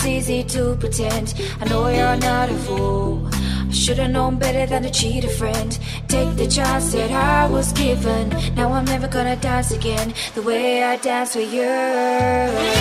it's easy to pretend. I know you're not a fool. I should've known better than to cheat a friend. Take the chance that I was given. Now I'm never gonna dance again the way I danced with you.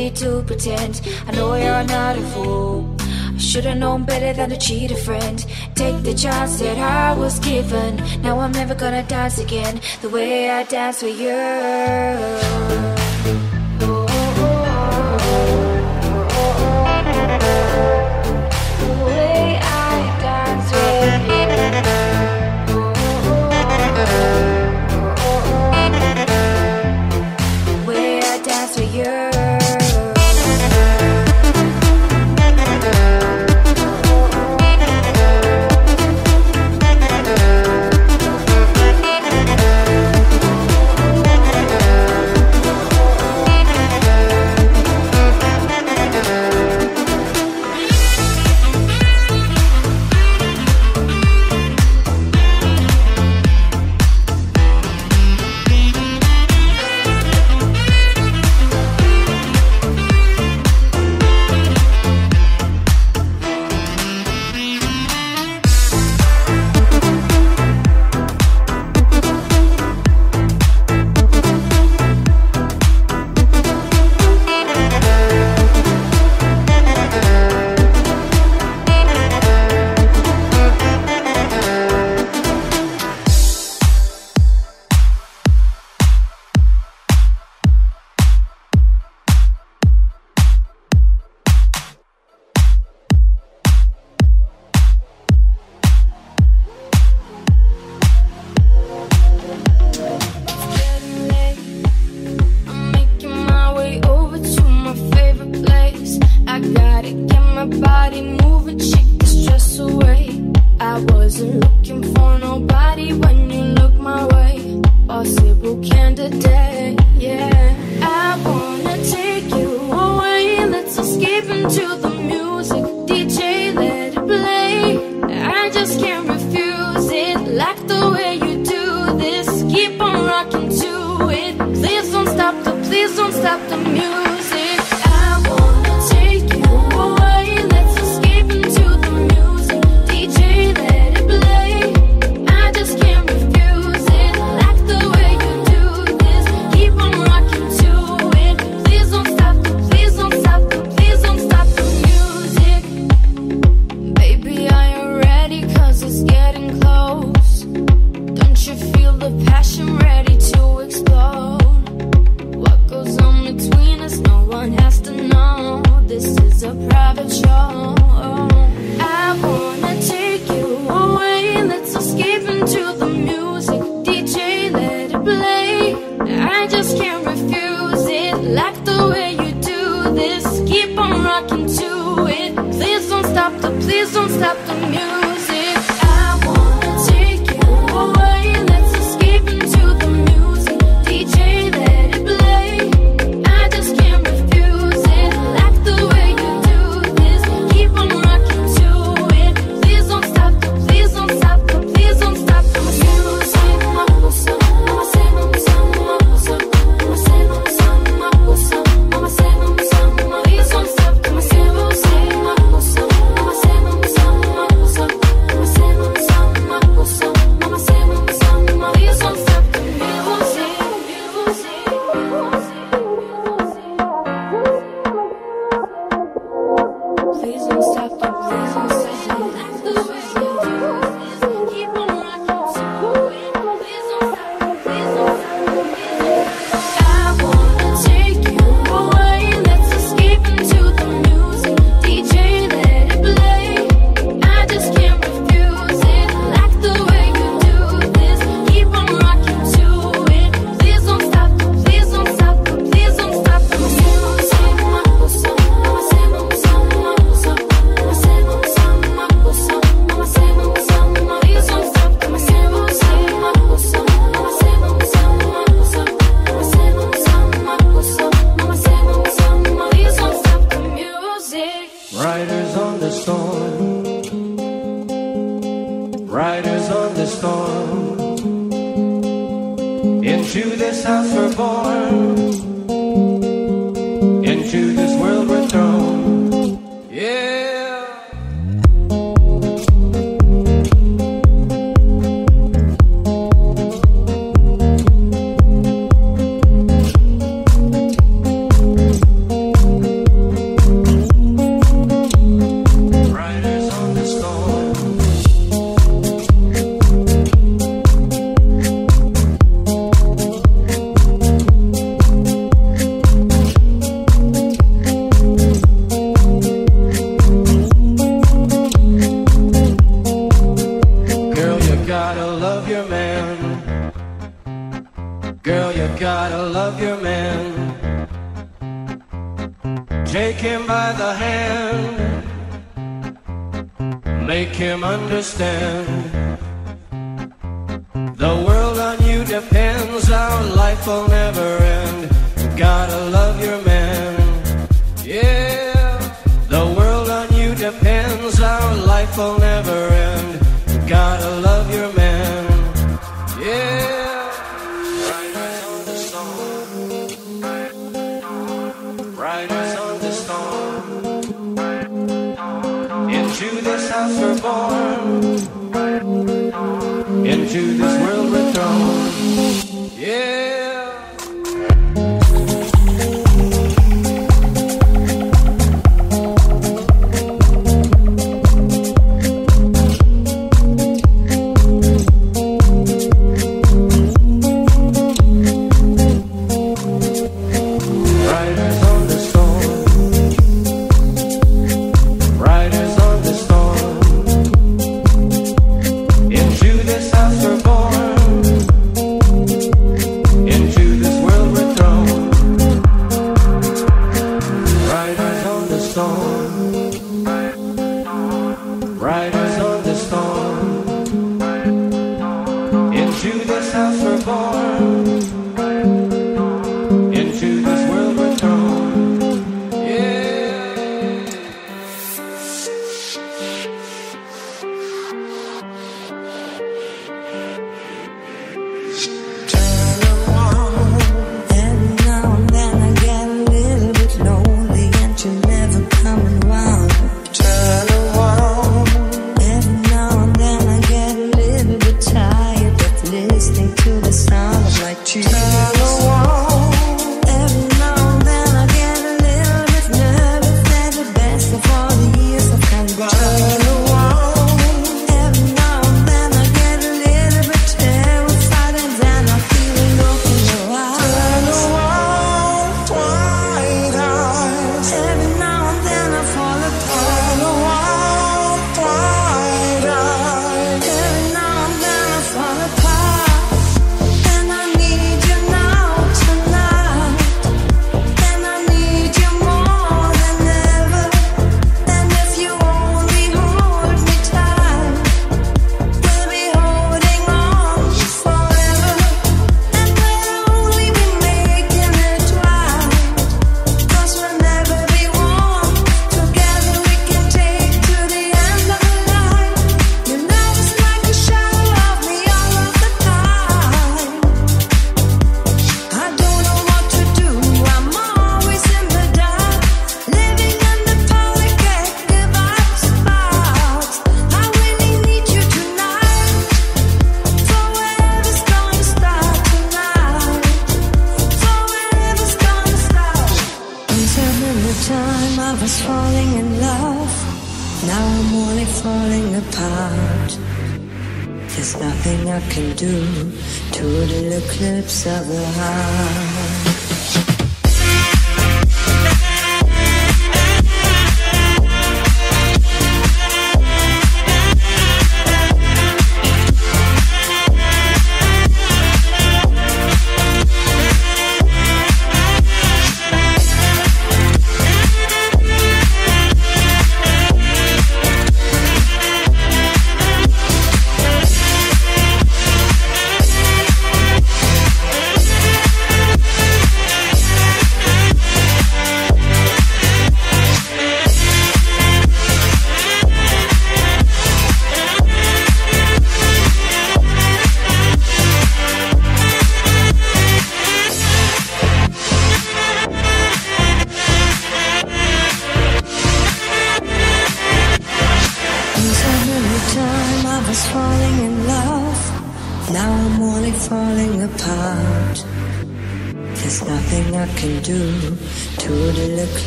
easy to pretend. I know you're not a fool. I should've known better than to cheat a friend. Take the chance that I was given. Now I'm never gonna dance again the way I danced with you.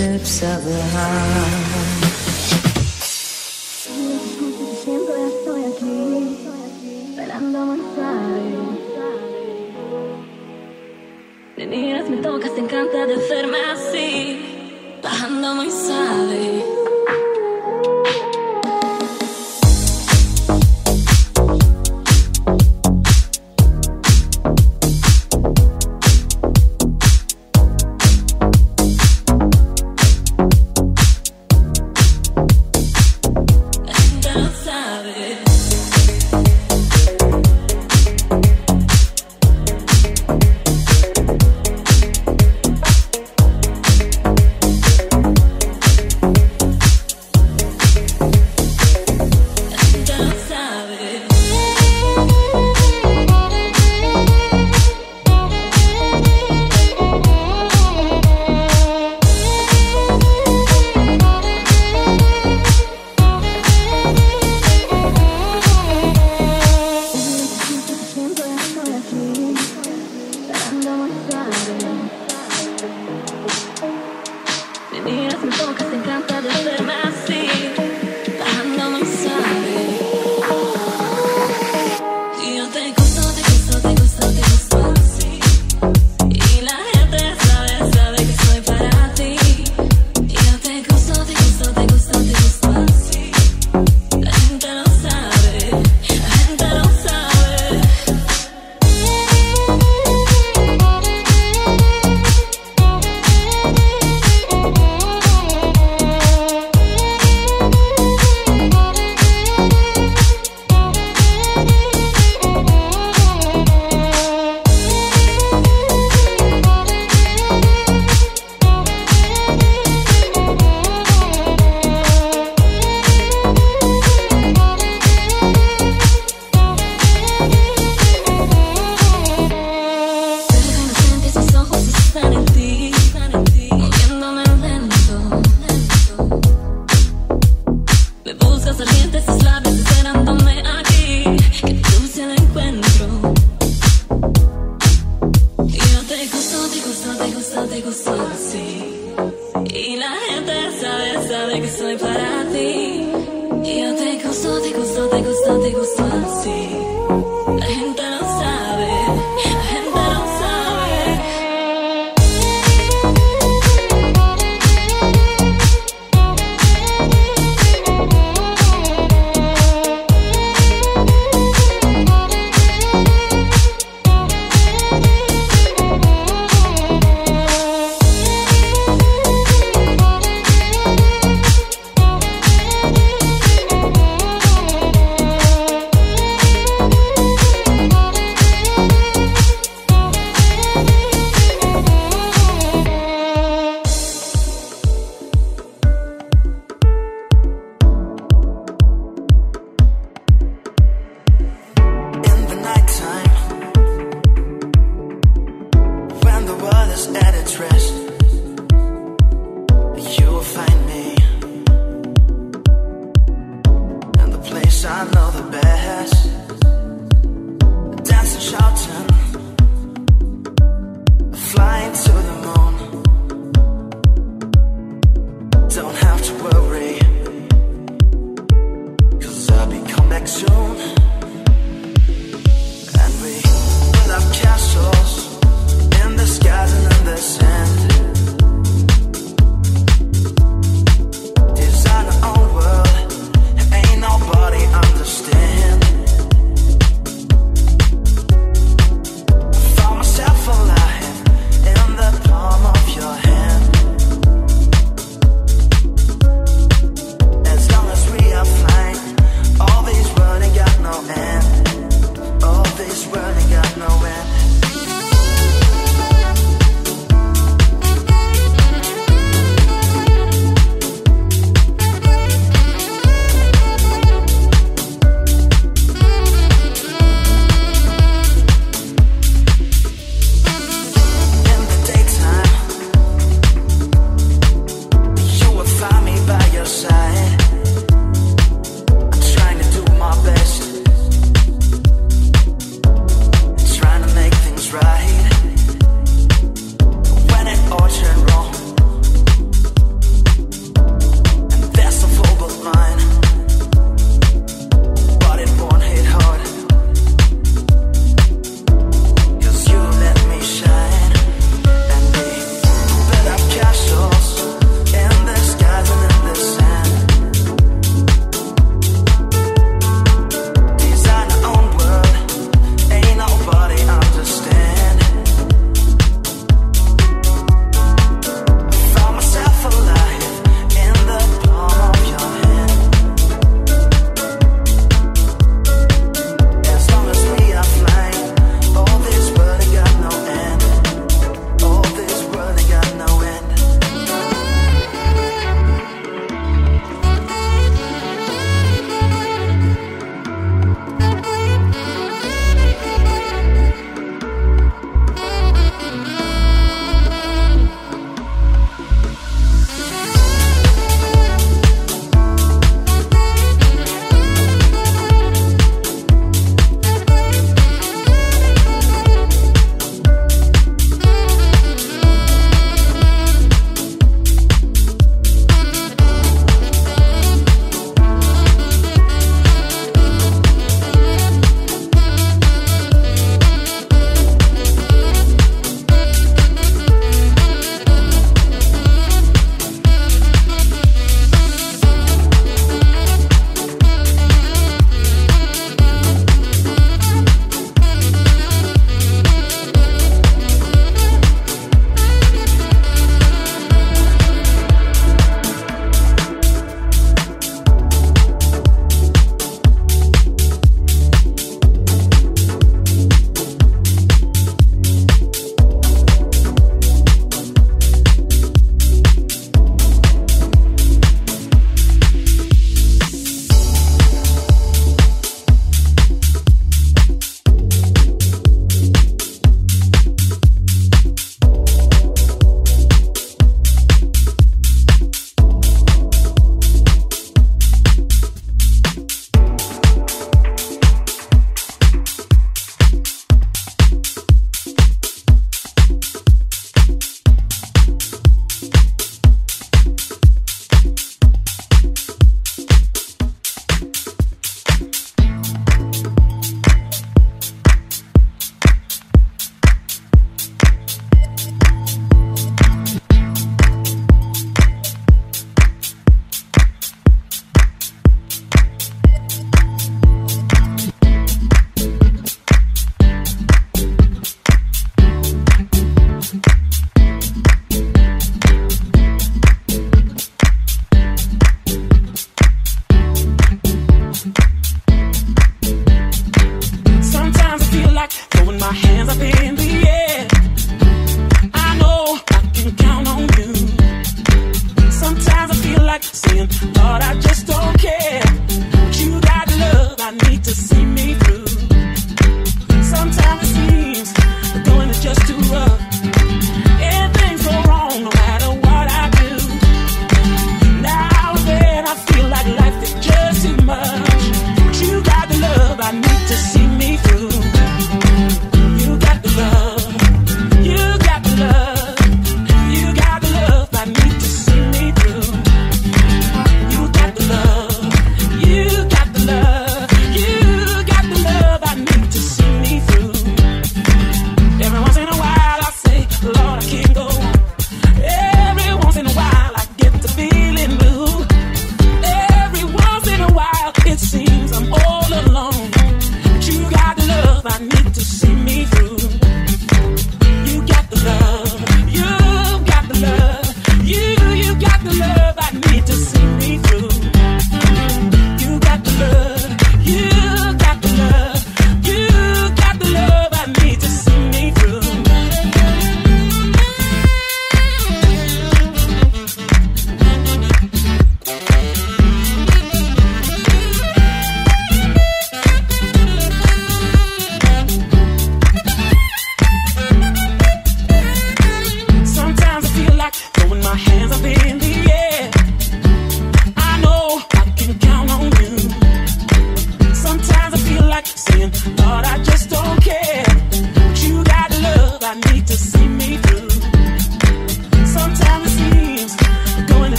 Eclipse of the heart.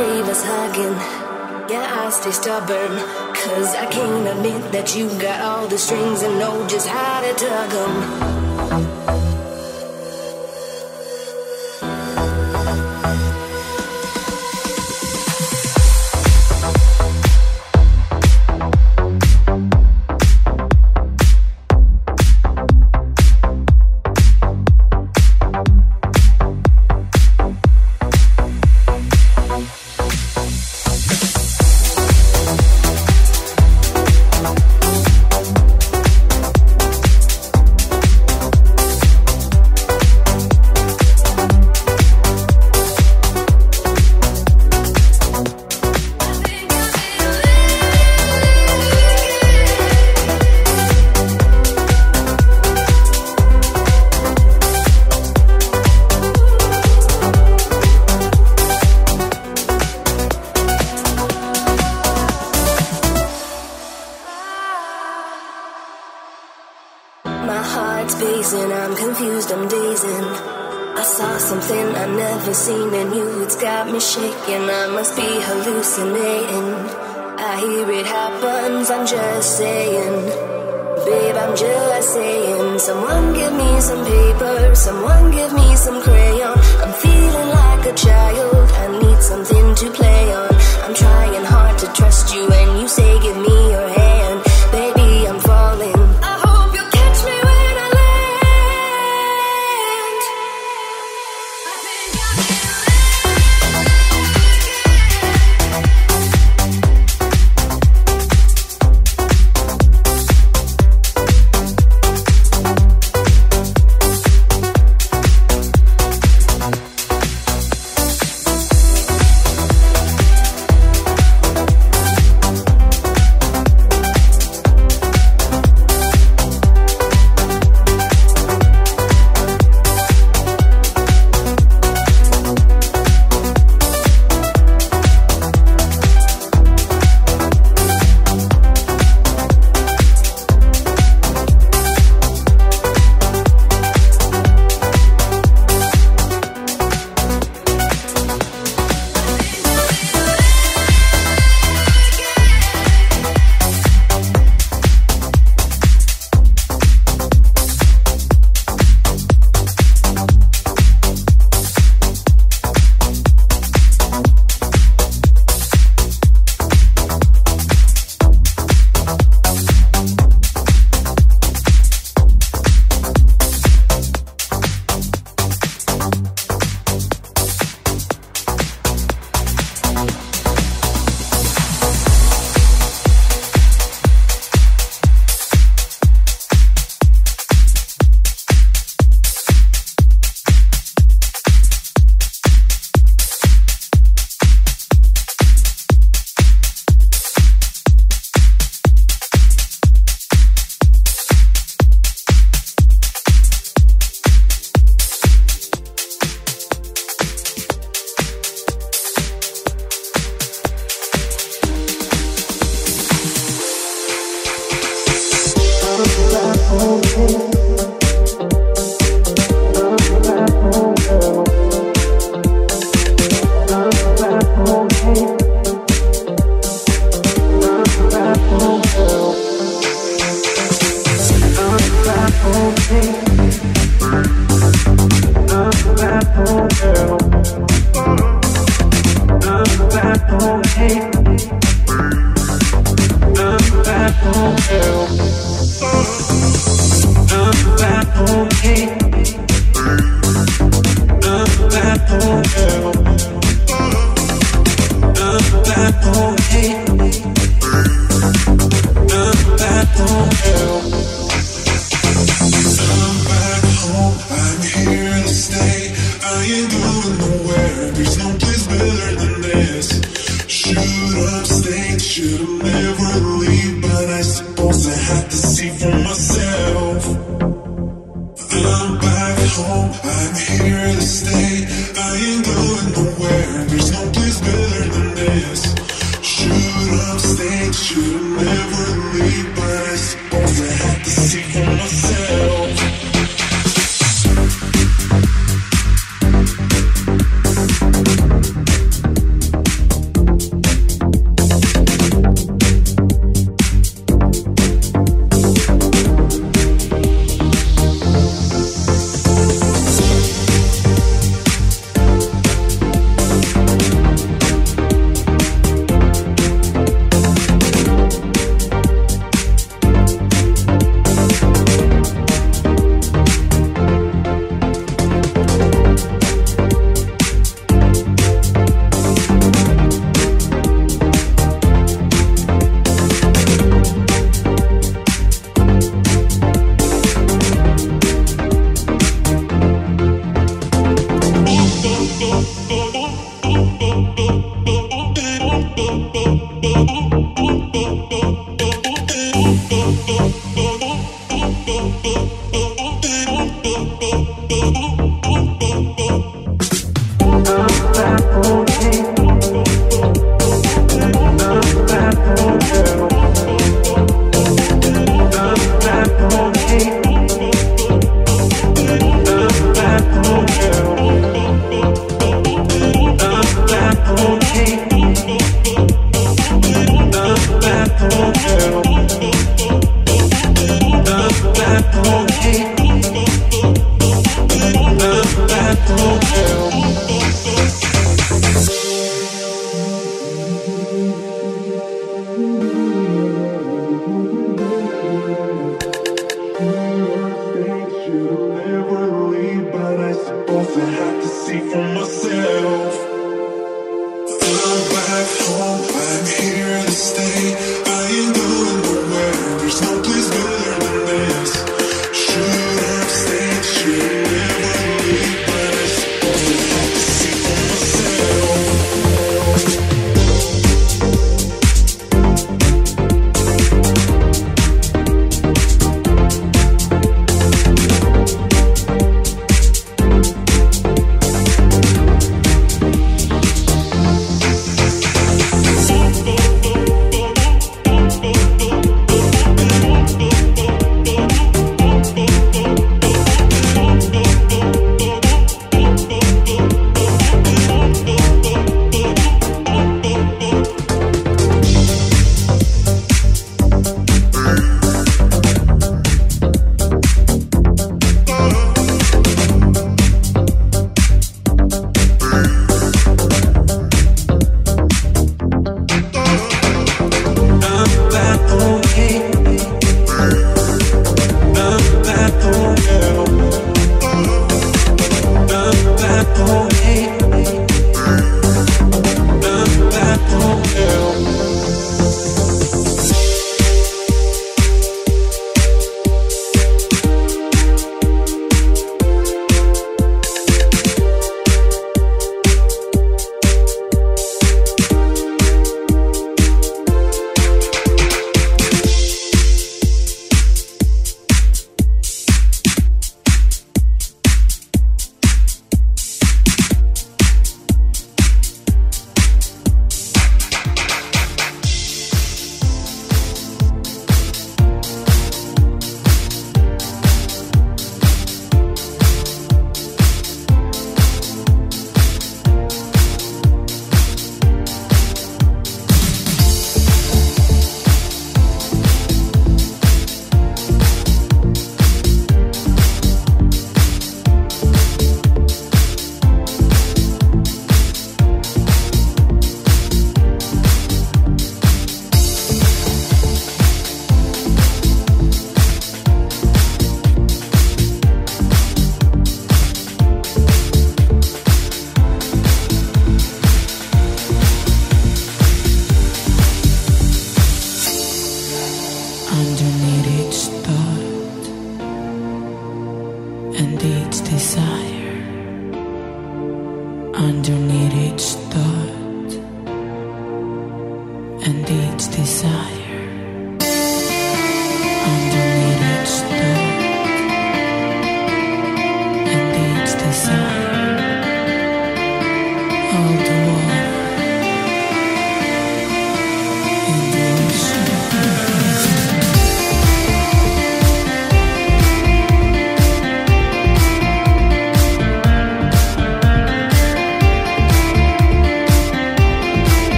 previous hugging. Yeah, I stay stubborn. Cause I can't admit that you got all the strings and know just how to tug them. Shaking. I must be hallucinating. I hear it happens. I'm just saying. Babe, I'm just saying. Someone give me some paper. Someone give me some crayon. I'm feeling like a child. I need something to play on. I'm trying hard to trust you, and you say, Give me